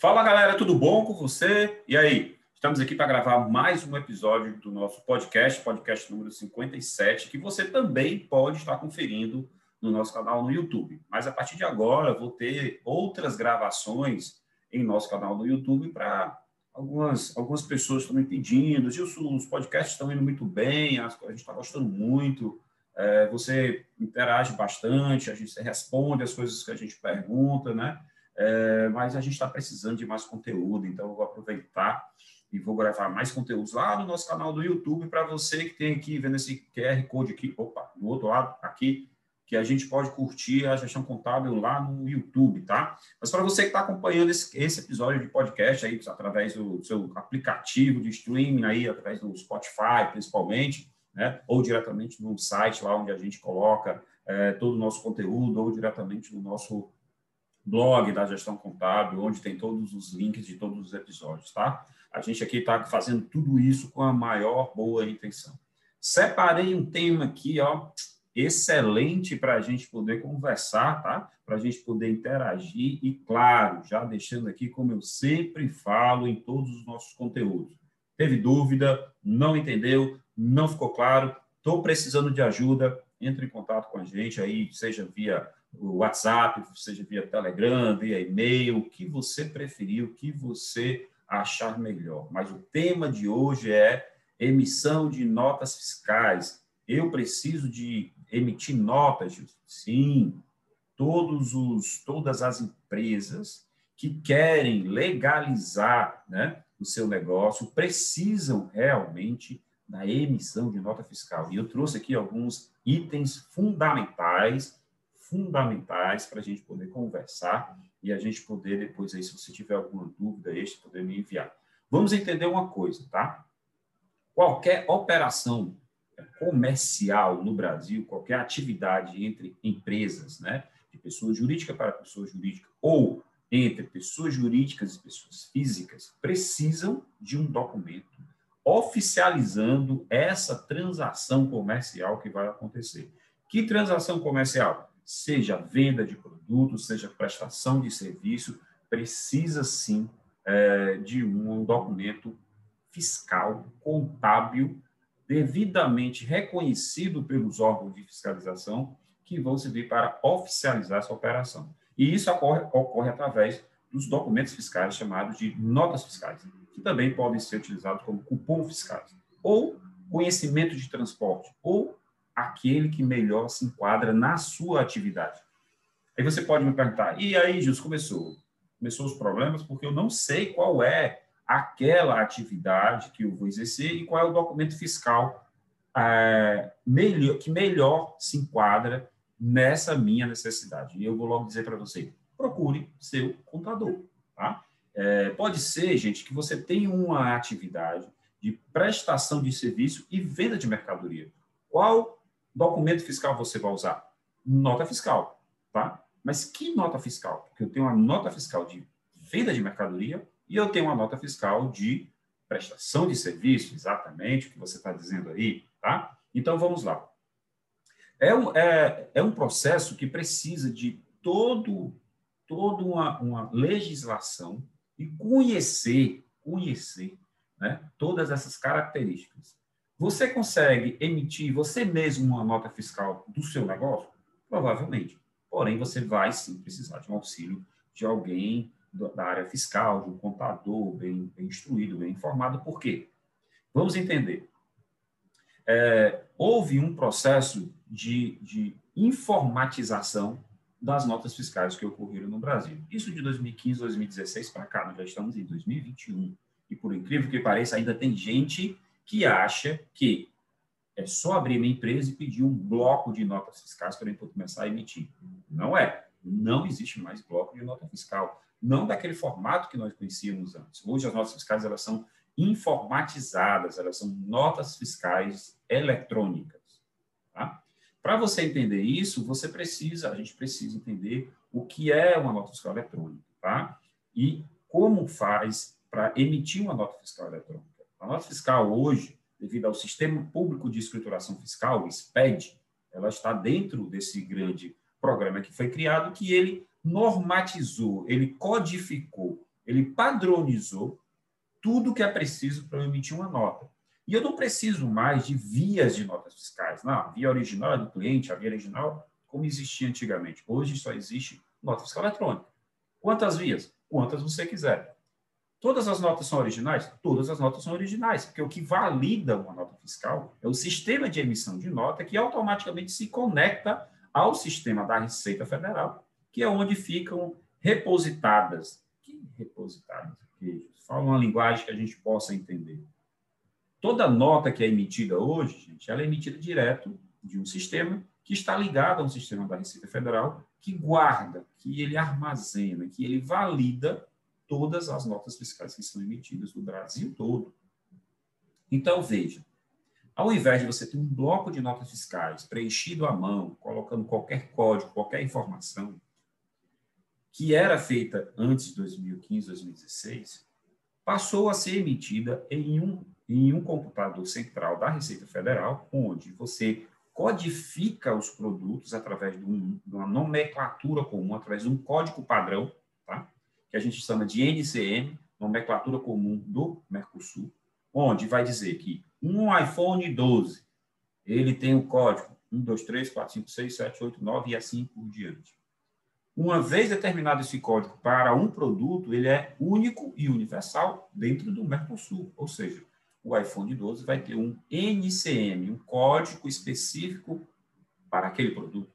Fala galera, tudo bom com você? E aí? Estamos aqui para gravar mais um episódio do nosso podcast, podcast número 57, que você também pode estar conferindo no nosso canal no YouTube. Mas a partir de agora, vou ter outras gravações em nosso canal no YouTube para algumas, algumas pessoas estão me pedindo. Gilson, os podcasts estão indo muito bem, a gente está gostando muito. É, você interage bastante, a gente responde as coisas que a gente pergunta, né? É, mas a gente está precisando de mais conteúdo, então eu vou aproveitar e vou gravar mais conteúdos lá no nosso canal do YouTube para você que tem aqui, vendo esse QR Code aqui, opa, do outro lado, aqui, que a gente pode curtir a gestão contábil lá no YouTube, tá? Mas para você que está acompanhando esse, esse, episódio de podcast aí, através do seu aplicativo de streaming aí, através do Spotify, principalmente, né? Ou diretamente no site lá onde a gente coloca é, todo o nosso conteúdo, ou diretamente no nosso blog da gestão contábil, onde tem todos os links de todos os episódios, tá? A gente aqui está fazendo tudo isso com a maior boa intenção. Separei um tema aqui, ó, excelente para a gente poder conversar, tá? Para a gente poder interagir e, claro, já deixando aqui, como eu sempre falo em todos os nossos conteúdos. Teve dúvida, não entendeu, não ficou claro, estou precisando de ajuda, entre em contato com a gente aí, seja via WhatsApp, seja via Telegram, via e-mail, o que você preferir, o que você achar melhor. Mas o tema de hoje é emissão de notas fiscais. Eu preciso de emitir notas, sim. Todos os, todas as empresas que querem legalizar né, o seu negócio precisam realmente da emissão de nota fiscal. E eu trouxe aqui alguns itens fundamentais, fundamentais para a gente poder conversar e a gente poder depois aí, se você tiver alguma dúvida extra, poder me enviar. Vamos entender uma coisa, tá? Qualquer operação comercial no Brasil, qualquer atividade entre empresas, né, de pessoa jurídica para pessoa jurídica, ou entre pessoas jurídicas e pessoas físicas, precisam de um documento oficializando essa transação comercial que vai acontecer. Que transação comercial? Seja venda de produtos, seja prestação de serviço, precisa sim é, de um documento fiscal, contábil, devidamente reconhecido pelos órgãos de fiscalização que vão servir para oficializar essa operação. E isso ocorre, ocorre através dos documentos fiscais chamados de notas fiscais, que também podem ser utilizados como cupom fiscais, ou conhecimento de transporte, ou aquele que melhor se enquadra na sua atividade. Aí você pode me perguntar, e aí, Jus, começou? Começou os problemas porque eu não sei qual é aquela atividade que eu vou exercer e qual é o documento fiscal é, melhor, que melhor se enquadra nessa minha necessidade. E eu vou logo dizer para você, procure seu contador. Tá? É, pode ser, gente, que você tenha uma atividade de prestação de serviço e venda de mercadoria. Qual documento fiscal você vai usar? Nota fiscal, tá? Mas que nota fiscal? Porque eu tenho uma nota fiscal de venda de mercadoria e eu tenho uma nota fiscal de prestação de serviço, exatamente o que você está dizendo aí, tá? Então, vamos lá. É um, é, é um processo que precisa de todo, toda uma, uma legislação e conhecer, conhecer né, todas essas características. Você consegue emitir você mesmo uma nota fiscal do seu negócio? Provavelmente. Porém, você vai sim precisar de um auxílio de alguém da área fiscal, de um contador bem, bem instruído, bem informado. Por quê? Vamos entender. É, houve um processo de, de informatização das notas fiscais que ocorreram no Brasil. Isso de 2015, 2016 para cá, nós já estamos em 2021. E por incrível que pareça, ainda tem gente que acha que é só abrir uma empresa e pedir um bloco de notas fiscais para ele começar a emitir. Não é. Não existe mais bloco de nota fiscal não daquele formato que nós conhecíamos antes. Hoje as notas fiscais elas são informatizadas, elas são notas fiscais eletrônicas. Tá? Para você entender isso, você precisa, a gente precisa entender o que é uma nota fiscal eletrônica, tá? E como faz para emitir uma nota fiscal eletrônica. A nota fiscal hoje, devido ao Sistema Público de Escrituração Fiscal, o SPED, ela está dentro desse grande programa que foi criado, que ele normatizou, ele codificou, ele padronizou tudo que é preciso para eu emitir uma nota. E eu não preciso mais de vias de notas fiscais. Não, a via original é do cliente, a via original, como existia antigamente. Hoje só existe nota fiscal eletrônica. Quantas vias? Quantas você quiser. Todas as notas são originais? Todas as notas são originais, porque o que valida uma nota fiscal é o sistema de emissão de nota que automaticamente se conecta ao sistema da Receita Federal, que é onde ficam repositadas. Que repositadas? Fala uma linguagem que a gente possa entender. Toda nota que é emitida hoje, gente, ela é emitida direto de um sistema que está ligado a um sistema da Receita Federal que guarda, que ele armazena, que ele valida todas as notas fiscais que são emitidas no Brasil todo. Então, veja, ao invés de você ter um bloco de notas fiscais preenchido à mão, colocando qualquer código, qualquer informação, que era feita antes de 2015, 2016, passou a ser emitida em um, em um computador central da Receita Federal, onde você codifica os produtos através de, um, de uma nomenclatura comum, através de um código padrão, tá? Que a gente chama de NCM, nomenclatura comum do Mercosul, onde vai dizer que um iPhone 12, ele tem o código 1, 2, 3, 4, 5, 6, 7, 8, 9 e assim por diante. Uma vez determinado esse código para um produto, ele é único e universal dentro do Mercosul, ou seja, o iPhone 12 vai ter um NCM, um código específico para aquele produto.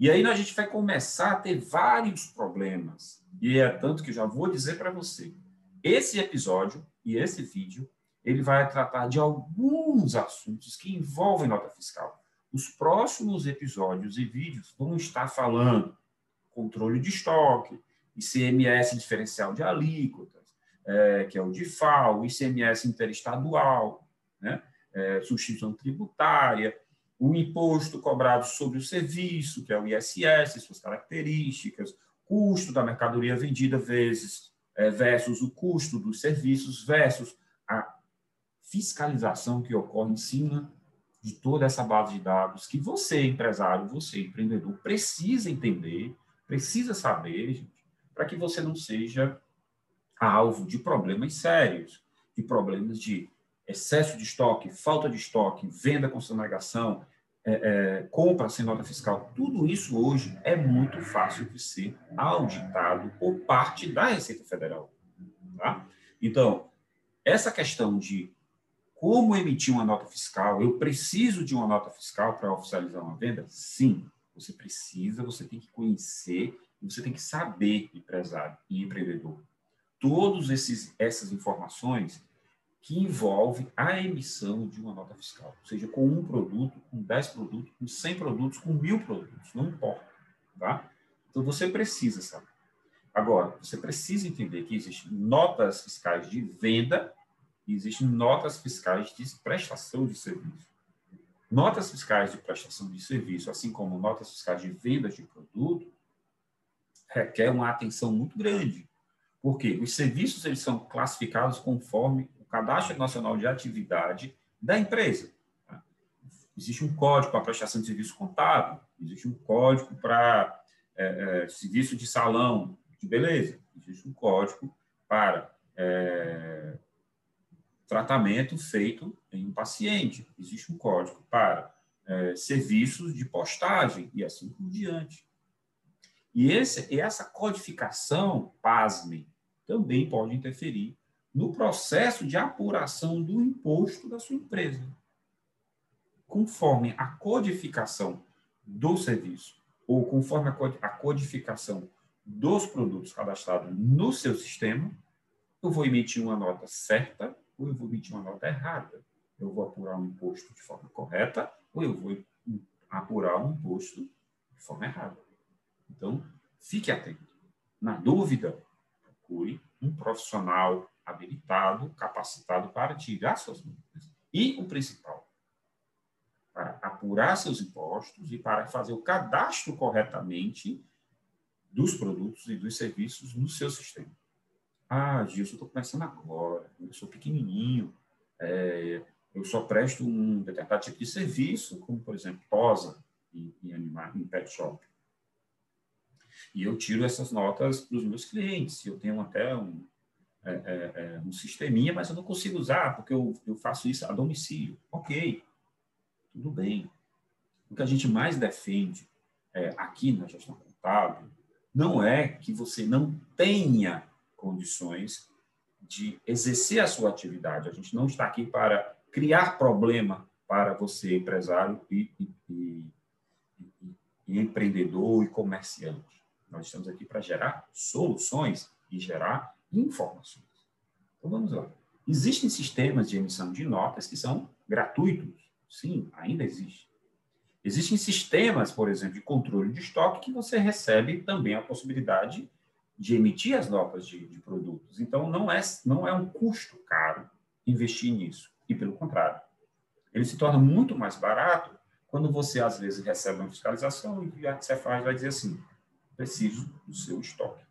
E aí a gente vai começar a ter vários problemas. E é tanto que já vou dizer para você, esse episódio e esse vídeo, ele vai tratar de alguns assuntos que envolvem nota fiscal. Os próximos episódios e vídeos vão estar falando controle de estoque, ICMS diferencial de alíquotas, é, que é o DIFAL, ICMS interestadual, né? É, substituição tributária, o imposto cobrado sobre o serviço, que é o ISS, suas características, custo da mercadoria vendida vezes é, versus o custo dos serviços versus a fiscalização que ocorre em cima de toda essa base de dados que você, empresário, você, empreendedor, precisa entender, precisa saber, para que você não seja alvo de problemas sérios, de problemas de excesso de estoque, falta de estoque, venda com sonegação, é, é, compra sem nota fiscal. Tudo isso hoje é muito fácil de ser auditado por parte da Receita Federal. Tá? Então, essa questão de como emitir uma nota fiscal, eu preciso de uma nota fiscal para oficializar uma venda? Sim, você precisa, você tem que conhecer, você tem que saber, empresário e empreendedor, todas essas informações que envolvem a emissão de uma nota fiscal, seja com um produto, com 10 produtos, com 100 produtos, com mil produtos, não importa, tá? Então, você precisa saber. Agora, você precisa entender que existem notas fiscais de venda e existem notas fiscais de prestação de serviço. Notas fiscais de prestação de serviço, assim como notas fiscais de venda de produto, requer uma atenção muito grande, porque os serviços eles são classificados conforme Cadastro Nacional de Atividade da empresa. Existe um código para prestação de serviço contábil, existe um código para é, é, serviço de salão de beleza, existe um código para é, tratamento feito em um paciente, existe um código para é, serviços de postagem e assim por diante. E esse, essa codificação, pasmem, também pode interferir no processo de apuração do imposto da sua empresa. Conforme a codificação do serviço, ou conforme a codificação dos produtos cadastrados no seu sistema, eu vou emitir uma nota certa ou eu vou emitir uma nota errada. Eu vou apurar um imposto de forma correta ou eu vou apurar um imposto de forma errada. Então, fique atento. Na dúvida, procure um profissional habilitado, capacitado para tirar suas dúvidas. E o principal, para apurar seus impostos e para fazer o cadastro corretamente dos produtos e dos serviços no seu sistema. Ah, Gilson, estou começando agora, eu sou pequenininho, é, eu só presto um determinado tipo de serviço, como, por exemplo, tosa em, em, animar, em pet shop. E eu tiro essas notas dos meus clientes. Eu tenho até um, é, é, é, um sisteminha, mas eu não consigo usar, porque eu, eu faço isso a domicílio. Ok, tudo bem. O que a gente mais defende é, aqui na gestão contábil não é que você não tenha condições de exercer a sua atividade. A gente não está aqui para criar problema para você, empresário e, e, e, e empreendedor e comerciante. Nós estamos aqui para gerar soluções e gerar informações. Então vamos lá. Existem sistemas de emissão de notas que são gratuitos. Sim, ainda existe. Existem sistemas, por exemplo, de controle de estoque que você recebe também a possibilidade de emitir as notas de, de produtos. Então não é não é um custo caro investir nisso. E pelo contrário, ele se torna muito mais barato quando você às vezes recebe uma fiscalização e o que você faz vai dizer assim: preciso do seu estoque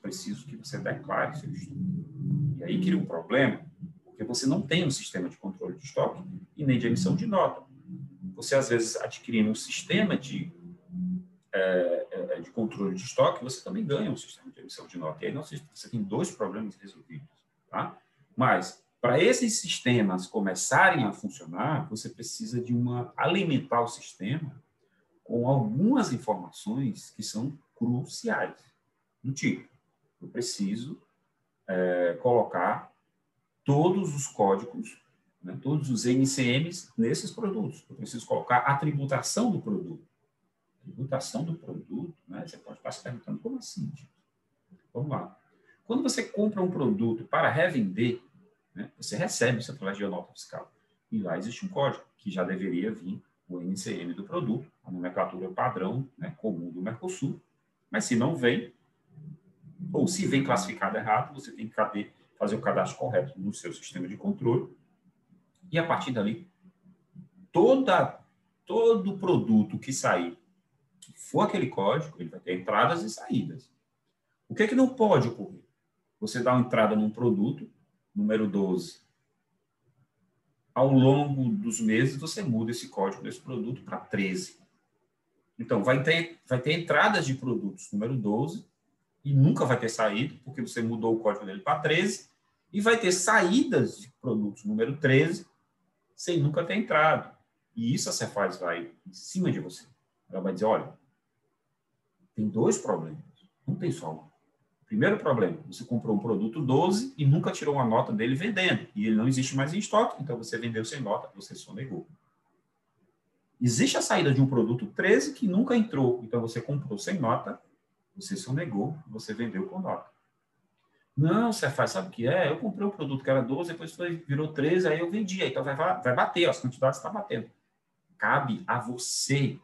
preciso que você declare seu estoque. E aí cria um problema, porque você não tem um sistema de controle de estoque e nem de emissão de nota. Você, às vezes, adquirindo um sistema de, é, é, de controle de estoque, você também ganha um sistema de emissão de nota. E aí você, você tem dois problemas resolvidos. Tá? Mas, para esses sistemas começarem a funcionar, você precisa de uma alimentar o sistema com algumas informações que são cruciais do tipo. Eu preciso é, colocar todos os códigos, né, todos os NCMs nesses produtos. Eu preciso colocar a tributação do produto. Tributação do produto, né? Você pode estar se perguntando como assim? Tipo? Vamos lá. Quando você compra um produto para revender, né, você recebe isso através de nota fiscal. E lá existe um código que já deveria vir o NCM do produto, a nomenclatura padrão né, comum do Mercosul. Mas se não vem, ou se vem classificado errado, você tem que fazer o cadastro correto no seu sistema de controle. E a partir dali, toda, todo produto que sair, que for aquele código, ele vai ter entradas e saídas. O que é que não pode ocorrer? Você dá uma entrada num produto, número 12. Ao longo dos meses, você muda esse código desse produto para 13. Então, vai ter, vai ter entradas de produtos número 12 e nunca vai ter saído, porque você mudou o código dele para 13, e vai ter saídas de produtos número 13 sem nunca ter entrado. E isso a Cefaz vai em cima de você. Ela vai dizer, olha, tem dois problemas, não tem só um. Primeiro problema, você comprou um produto 12 e nunca tirou uma nota dele vendendo, e ele não existe mais em estoque, então você vendeu sem nota, você só negou. Existe a saída de um produto 13 que nunca entrou, então você comprou sem nota você só negou, você vendeu com nota. Não, você faz, sabe o que é? Eu comprei um produto que era 12, depois foi, virou 13, aí eu vendi. Então vai, vai bater, as quantidades estão batendo. Cabe a você,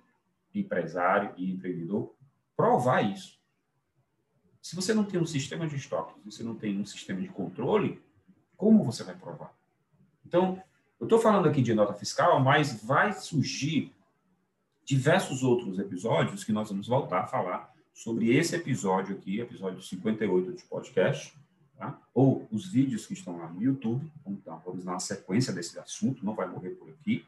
empresário e empreendedor, provar isso. Se você não tem um sistema de estoque, se você não tem um sistema de controle, como você vai provar? Então, eu estou falando aqui de nota fiscal, mas vai surgir diversos outros episódios que nós vamos voltar a falar sobre esse episódio aqui, episódio 58 de podcast, tá? ou os vídeos que estão lá no YouTube. Então, vamos uma sequência desse assunto, não vai morrer por aqui.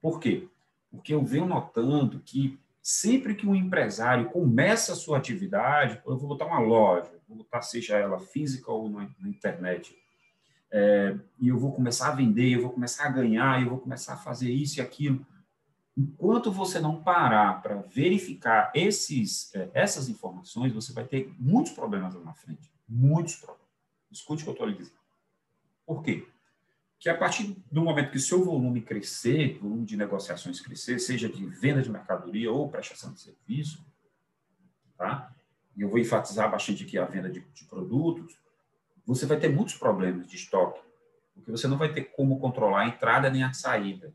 Por quê? Porque eu venho notando que sempre que um empresário começa a sua atividade, eu vou botar uma loja, vou botar seja ela física ou na, na internet, é, e eu vou começar a vender, eu vou começar a ganhar, eu vou começar a fazer isso e aquilo enquanto você não parar para verificar esses, é, essas informações, você vai ter muitos problemas lá na frente. Muitos problemas. Escute o que eu estou lhe dizendo. Por quê? Que a partir do momento que seu volume crescer, volume de negociações crescer, seja de venda de mercadoria ou prestação de serviço, tá? e eu vou enfatizar bastante aqui a venda de, de produtos, você vai ter muitos problemas de estoque, porque você não vai ter como controlar a entrada nem a saída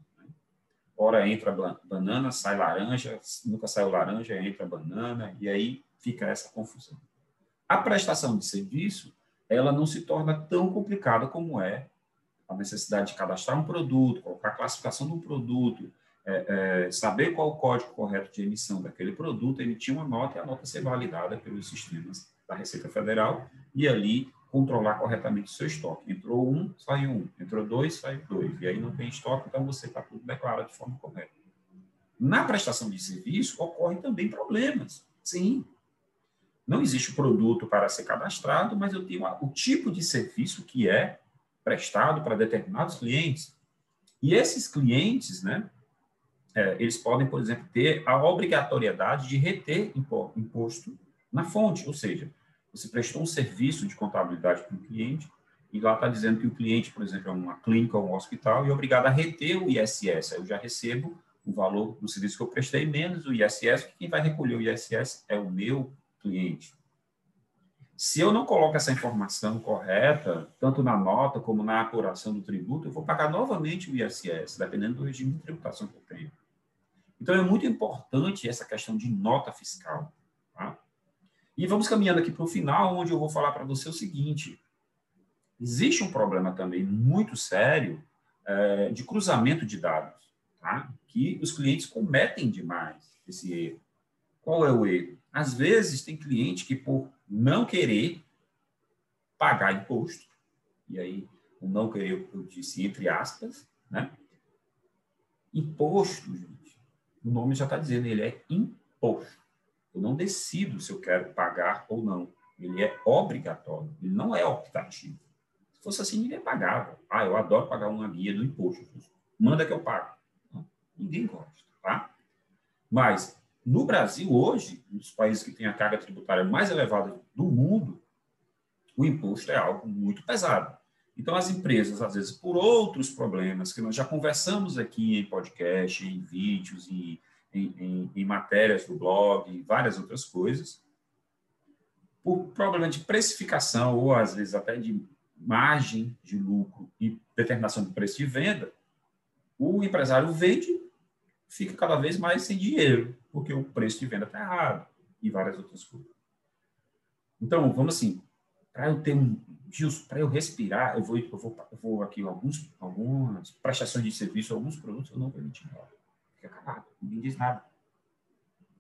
Ora entra banana, sai laranja, nunca saiu laranja, entra banana, e aí fica essa confusão. A prestação de serviço, ela não se torna tão complicada como é a necessidade de cadastrar um produto, colocar a classificação do produto, é, é, saber qual o código correto de emissão daquele produto, emitir uma nota e a nota ser validada pelos sistemas da Receita Federal e ali controlar corretamente o seu estoque. Entrou um, saiu um. Entrou dois, saiu dois. E aí não tem estoque, então você está tudo declarado de forma correta. Na prestação de serviço, ocorrem também problemas. Sim. não existe produto para ser cadastrado, mas eu tenho o tipo de serviço que é prestado para determinados clientes. E esses clientes, né, é, eles podem, por exemplo, ter a obrigatoriedade de reter imposto na fonte, ou seja, você prestou um serviço de contabilidade para um cliente e lá está dizendo que o cliente, por exemplo, é uma clínica ou um hospital e é obrigado a reter o ISS. Aí eu já recebo o valor do serviço que eu prestei menos o ISS, que quem vai recolher o ISS é o meu cliente. Se eu não coloco essa informação correta, tanto na nota como na apuração do tributo, eu vou pagar novamente o ISS, dependendo do regime de tributação que eu tenho. Então, é muito importante essa questão de nota fiscal. E vamos caminhando aqui para o final, onde eu vou falar para você o seguinte: existe um problema também muito sério é, de cruzamento de dados, tá? que os clientes cometem demais esse erro. Qual é o erro? Às vezes, tem cliente que, por não querer pagar imposto, e aí o não querer, eu disse entre aspas, né? Imposto, gente, o nome já está dizendo, ele é imposto. Eu não decido se eu quero pagar ou não. Ele é obrigatório, ele não é optativo. Se fosse assim, ninguém pagava. Ah, eu adoro pagar uma guia do imposto. Manda que eu pago. Ninguém gosta, tá? Mas no Brasil, hoje, um dos países que tem a carga tributária mais elevada do mundo, o imposto é algo muito pesado. Então, as empresas, às vezes, por outros problemas que nós já conversamos aqui em podcast, em vídeos, em, em, em, em matérias do blog, e várias outras coisas, por problema de precificação ou, às vezes, até de margem de lucro e determinação do preço de venda, o empresário vende, fica cada vez mais sem dinheiro porque o preço de venda está errado e várias outras coisas. Então, vamos assim, para eu ter um, Gilson, para eu respirar, eu vou, eu vou, eu vou aqui alguns, algumas prestações de serviço, alguns produtos eu não vou emitir. Fica calado, ninguém diz nada.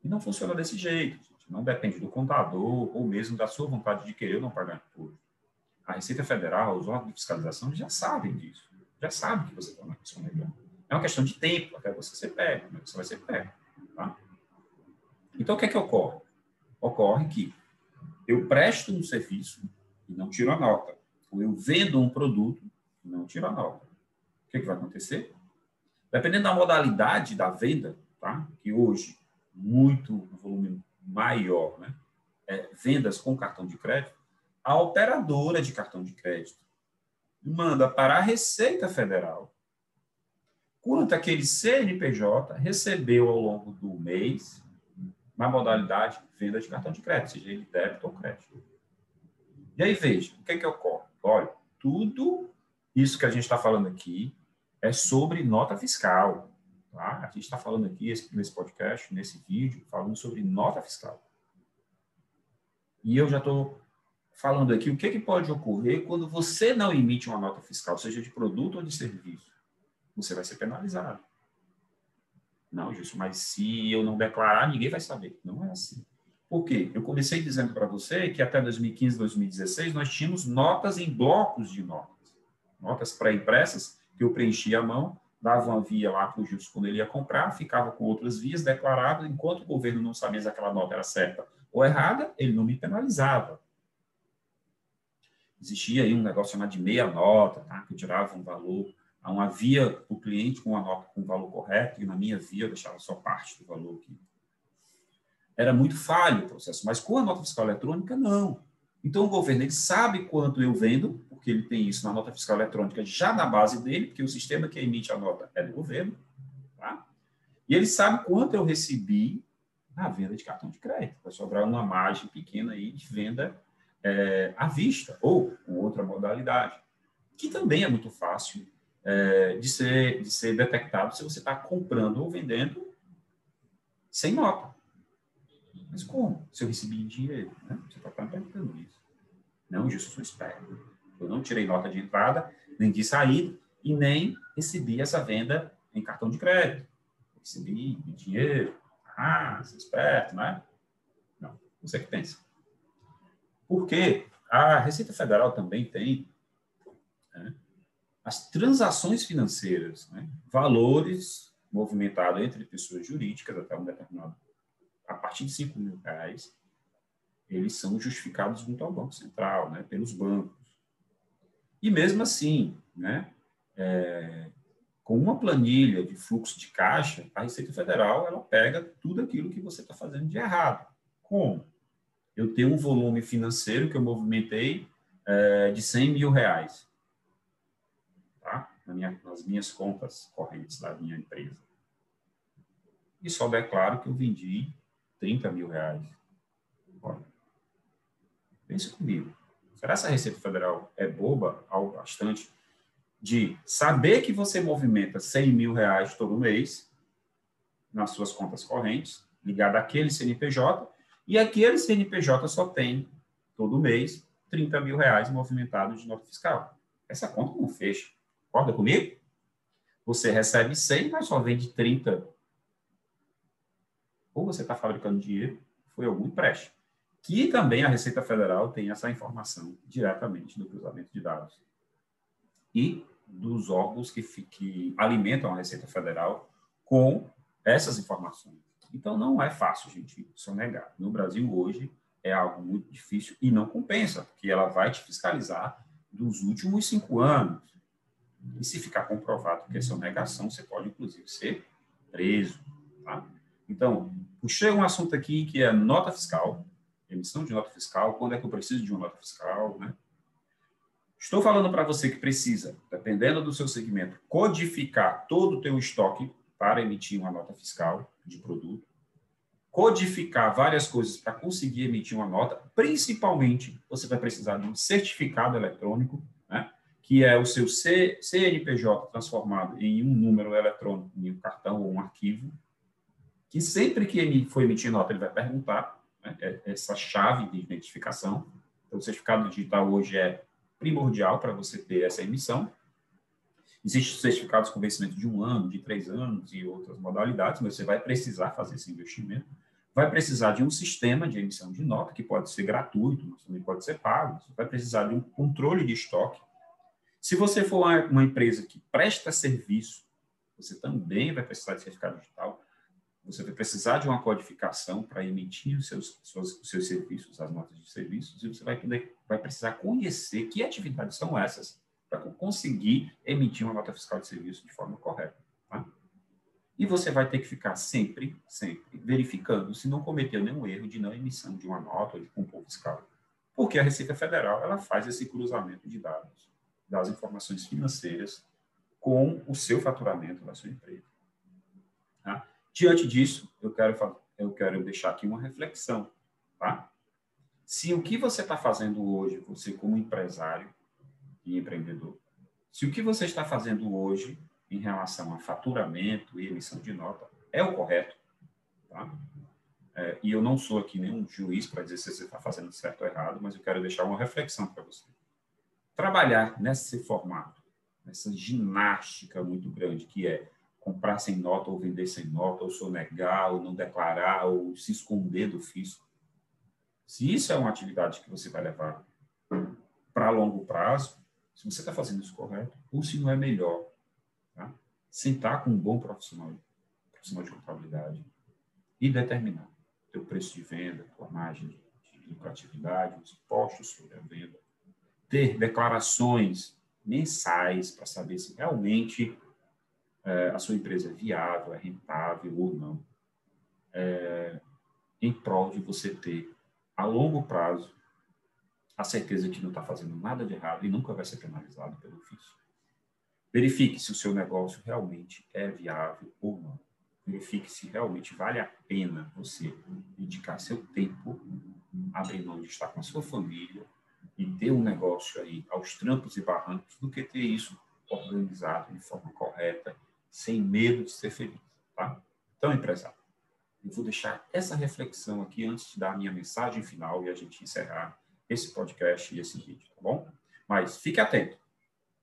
E não funciona desse jeito, gente. Não depende do contador ou mesmo da sua vontade de querer ou não pagar imposto. A Receita Federal, os órgãos de fiscalização já sabem disso. Já sabem que você está na questão legal. É uma questão de tempo até você ser pego, né? você vai ser pego. Tá? Então, o que é que ocorre? Ocorre que eu presto um serviço e não tiro a nota. Ou eu vendo um produto e não tiro a nota. O que, é que vai acontecer? Dependendo da modalidade da venda, tá? que hoje, muito um volume maior, né? É, vendas com cartão de crédito, a operadora de cartão de crédito manda para a Receita Federal quanto aquele CNPJ recebeu ao longo do mês na modalidade venda de cartão de crédito, seja ele débito ou crédito. E aí, veja, o que, é que ocorre? Olha, tudo isso que a gente está falando aqui é sobre nota fiscal. Tá? A gente está falando aqui nesse podcast, nesse vídeo, falando sobre nota fiscal. E eu já estou falando aqui o que, que pode ocorrer quando você não emite uma nota fiscal, seja de produto ou de serviço. Você vai ser penalizado. Não, Gilson, mas se eu não declarar, ninguém vai saber. Não é assim. Por quê? Eu comecei dizendo para você que até 2015, 2016, nós tínhamos notas em blocos de notas. Notas pré-impressas, que eu preenchia a mão, dava uma via lá para o Gilson quando ele ia comprar, ficava com outras vias declaradas, enquanto o governo não sabia se aquela nota era certa ou errada, ele não me penalizava. Existia aí um negócio chamado de meia nota, tá? que tirava um valor a uma via o cliente com a nota com o valor correto, e na minha via eu deixava só parte do valor que era muito falho o processo, mas com a nota fiscal eletrônica, não. Então, o governo ele sabe quanto eu vendo, porque ele tem isso na nota fiscal eletrônica já na base dele, porque o sistema que emite a nota é do governo, tá? e ele sabe quanto eu recebi na venda de cartão de crédito. Vai sobrar uma margem pequena aí de venda é, à vista, ou com outra modalidade, que também é muito fácil é, de, ser, de ser detectado se você está comprando ou vendendo sem nota. Mas como? Se eu recebi dinheiro, né? Você está perguntando isso. Não, eu sou esperto. Eu não tirei nota de entrada, nem de saída, e nem recebi essa venda em cartão de crédito. recebi dinheiro. Ah, você é esperto, né? Não, você que pensa. Porque a Receita Federal também tem né, as transações financeiras, né? valores movimentados entre pessoas jurídicas até um determinado, a partir de 5 mil reais, eles são justificados junto ao Banco Central, né, pelos bancos. E mesmo assim, né, é, com uma planilha de fluxo de caixa, a Receita Federal ela pega tudo aquilo que você está fazendo de errado. Como? Eu tenho um volume financeiro que eu movimentei é, de 100 mil reais tá? Na minha, nas minhas contas correntes da minha empresa. E só declaro que eu vendi 30 mil reais. Olha, pense comigo. Será que essa Receita Federal é boba ao bastante de saber que você movimenta 100 mil reais todo mês nas suas contas correntes, ligado àquele CNPJ, e aquele CNPJ só tem, todo mês, 30 mil reais movimentados de nota fiscal. Essa conta não fecha. Concorda comigo? Você recebe 100, mas só vende 30. Ou você está fabricando dinheiro, foi algum empréstimo. Que também a Receita Federal tem essa informação diretamente no cruzamento de dados. E dos órgãos que, que alimentam a Receita Federal com essas informações. Então, não é fácil, gente, negar. No Brasil, hoje, é algo muito difícil e não compensa, porque ela vai te fiscalizar dos últimos cinco anos. E se ficar comprovado que é sonegação, você pode, inclusive, ser preso. Tá? Então, puxei um assunto aqui que é nota fiscal, emissão de nota fiscal, quando é que eu preciso de uma nota fiscal, né? Estou falando para você que precisa, dependendo do seu segmento, codificar todo o teu estoque para emitir uma nota fiscal de produto, codificar várias coisas para conseguir emitir uma nota, principalmente você vai precisar de um certificado eletrônico, né, que é o seu CNPJ transformado em um número eletrônico, em um cartão ou um arquivo, que sempre que for emitir nota ele vai perguntar né, é, essa chave de identificação. Então, o certificado digital hoje é primordial para você ter essa emissão. Existem certificados com vencimento de um ano, de três anos e outras modalidades, mas você vai precisar fazer esse investimento. Vai precisar de um sistema de emissão de nota, que pode ser gratuito, mas também pode ser pago. Você vai precisar de um controle de estoque. Se você for uma empresa que presta serviço, você também vai precisar de certificado digital. Você vai precisar de uma codificação para emitir os seus, os seus serviços, as notas de serviços, e você vai, poder, vai precisar conhecer que atividades são essas para conseguir emitir uma nota fiscal de serviço de forma correta. Tá? E você vai ter que ficar sempre, sempre verificando se não cometeu nenhum erro de não emissão de uma nota ou de compor fiscal. Porque a Receita Federal ela faz esse cruzamento de dados das informações financeiras com o seu faturamento da sua empresa. Diante disso, eu quero, eu quero deixar aqui uma reflexão. Tá? Se o que você está fazendo hoje, você como empresário e empreendedor, se o que você está fazendo hoje em relação a faturamento e emissão de nota é o correto, tá? É, e eu não sou aqui nenhum juiz para dizer se você está fazendo certo ou errado, mas eu quero deixar uma reflexão para você. Trabalhar nesse formato, nessa ginástica muito grande que é comprar sem nota ou vender sem nota, ou sonegar, ou não declarar, ou se esconder do fisco. Se isso é uma atividade que você vai levar para longo prazo, se você está fazendo isso correto, ou se não é melhor, tá? sentar com um bom profissional, profissional de contabilidade e determinar teu preço de venda, tua margem de lucratividade, os impostos sobre a venda, ter declarações mensais para saber se realmente é, a sua empresa é viável, é rentável ou não, é, em prol de você ter, a longo prazo, a certeza de que não está fazendo nada de errado e nunca vai ser penalizado pelo fisco. Verifique se o seu negócio realmente é viável ou não. Verifique se realmente vale a pena você dedicar seu tempo, abrir mão de estar com a sua família e ter um negócio aí aos trampos e barrancos do que ter isso organizado de forma correta sem medo de ser feliz, tá? Então, empresário, eu vou deixar essa reflexão aqui antes de dar a minha mensagem final e a gente encerrar esse podcast e esse vídeo, tá bom? Mas fique atento,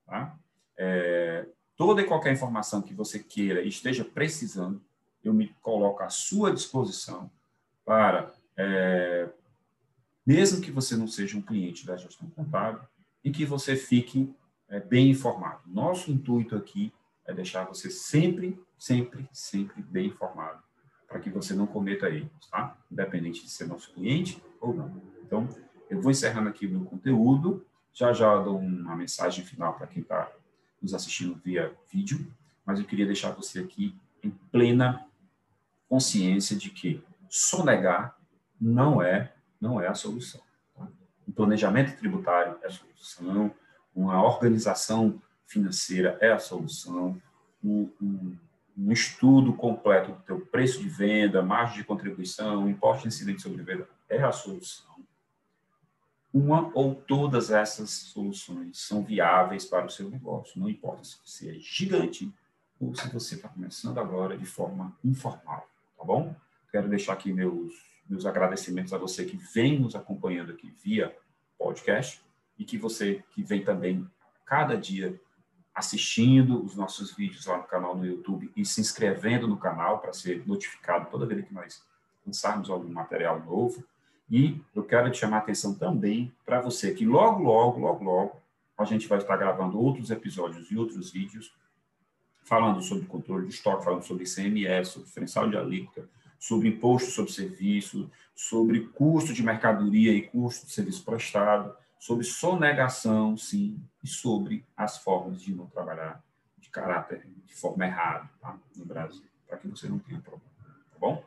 tá? É, toda e qualquer informação que você queira e esteja precisando, eu me coloco à sua disposição para, é, mesmo que você não seja um cliente da gestão contábil, e que você fique é, bem informado. Nosso intuito aqui é deixar você sempre, sempre, sempre bem informado, para que você não cometa erros, tá? Independente de ser nosso cliente ou não. Então, eu vou encerrando aqui o meu conteúdo. Já já dou uma mensagem final para quem está nos assistindo via vídeo, mas eu queria deixar você aqui em plena consciência de que sonegar não é não é a solução. Tá? Um planejamento tributário é a solução, uma organização financeira é a solução, um, um, um estudo completo do teu preço de venda, margem de contribuição, imposto incidente sobre venda é a solução. Uma ou todas essas soluções são viáveis para o seu negócio, não importa se você é gigante ou se você está começando agora de forma informal, tá bom? Quero deixar aqui meus, meus agradecimentos a você que vem nos acompanhando aqui via podcast e que você que vem também cada dia assistindo os nossos vídeos lá no canal no YouTube e se inscrevendo no canal para ser notificado toda vez que nós lançarmos algum material novo. E eu quero te chamar a atenção também para você que logo, logo, logo, logo, a gente vai estar gravando outros episódios e outros vídeos falando sobre controle de estoque, falando sobre ICMS, sobre diferencial de alíquota, sobre imposto sobre serviço, sobre custo de mercadoria e custo de serviço prestado, sobre sonegação, sim, e sobre as formas de não trabalhar de caráter, de forma errada tá? no Brasil, para que você não tenha problema, tá bom?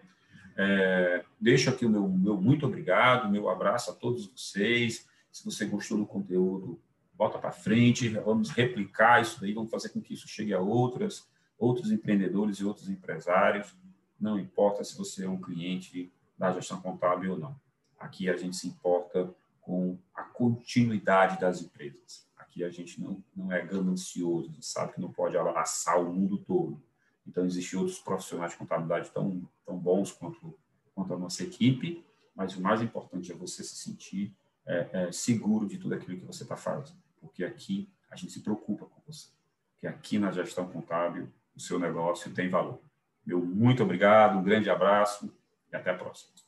É, deixo aqui o meu, meu muito obrigado, meu abraço a todos vocês. Se você gostou do conteúdo, bota para frente, vamos replicar isso daí, vamos fazer com que isso chegue a outras, outros empreendedores e outros empresários. Não importa se você é um cliente da gestão contábil ou não. Aqui a gente se importa com a continuidade das empresas. Aqui a gente não, não é ganancioso, sabe que não pode abraçar o mundo todo. Então, existem outros profissionais de contabilidade tão, tão bons quanto, quanto a nossa equipe, mas o mais importante é você se sentir é, é, seguro de tudo aquilo que você está fazendo, porque aqui a gente se preocupa com você, porque aqui na gestão contábil o seu negócio tem valor. Meu muito obrigado, um grande abraço e até a próxima.